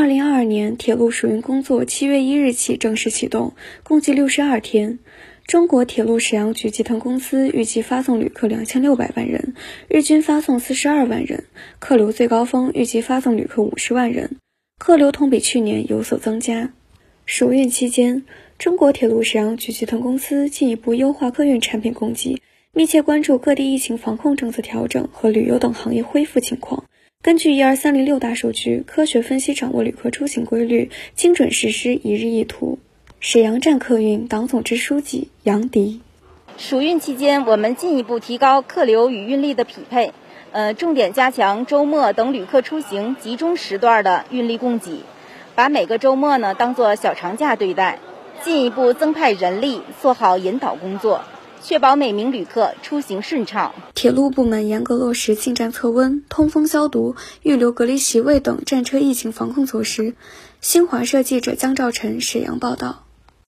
二零二二年铁路暑运工作七月一日起正式启动，共计六十二天。中国铁路沈阳局集团公司预计发送旅客两千六百万人，日均发送四十二万人，客流最高峰预计发送旅客五十万人，客流同比去年有所增加。暑运期间，中国铁路沈阳局集团公司进一步优化客运产品供给，密切关注各地疫情防控政策调整和旅游等行业恢复情况。根据一二三零六大数据，科学分析掌握旅客出行规律，精准实施一日一图。沈阳站客运党总支书记杨迪，暑运期间，我们进一步提高客流与运力的匹配，呃，重点加强周末等旅客出行集中时段的运力供给，把每个周末呢当做小长假对待，进一步增派人力做好引导工作。确保每名旅客出行顺畅。铁路部门严格落实进站测温、通风消毒、预留隔离席位等站车疫情防控措施。新华社记者江兆晨沈阳报道。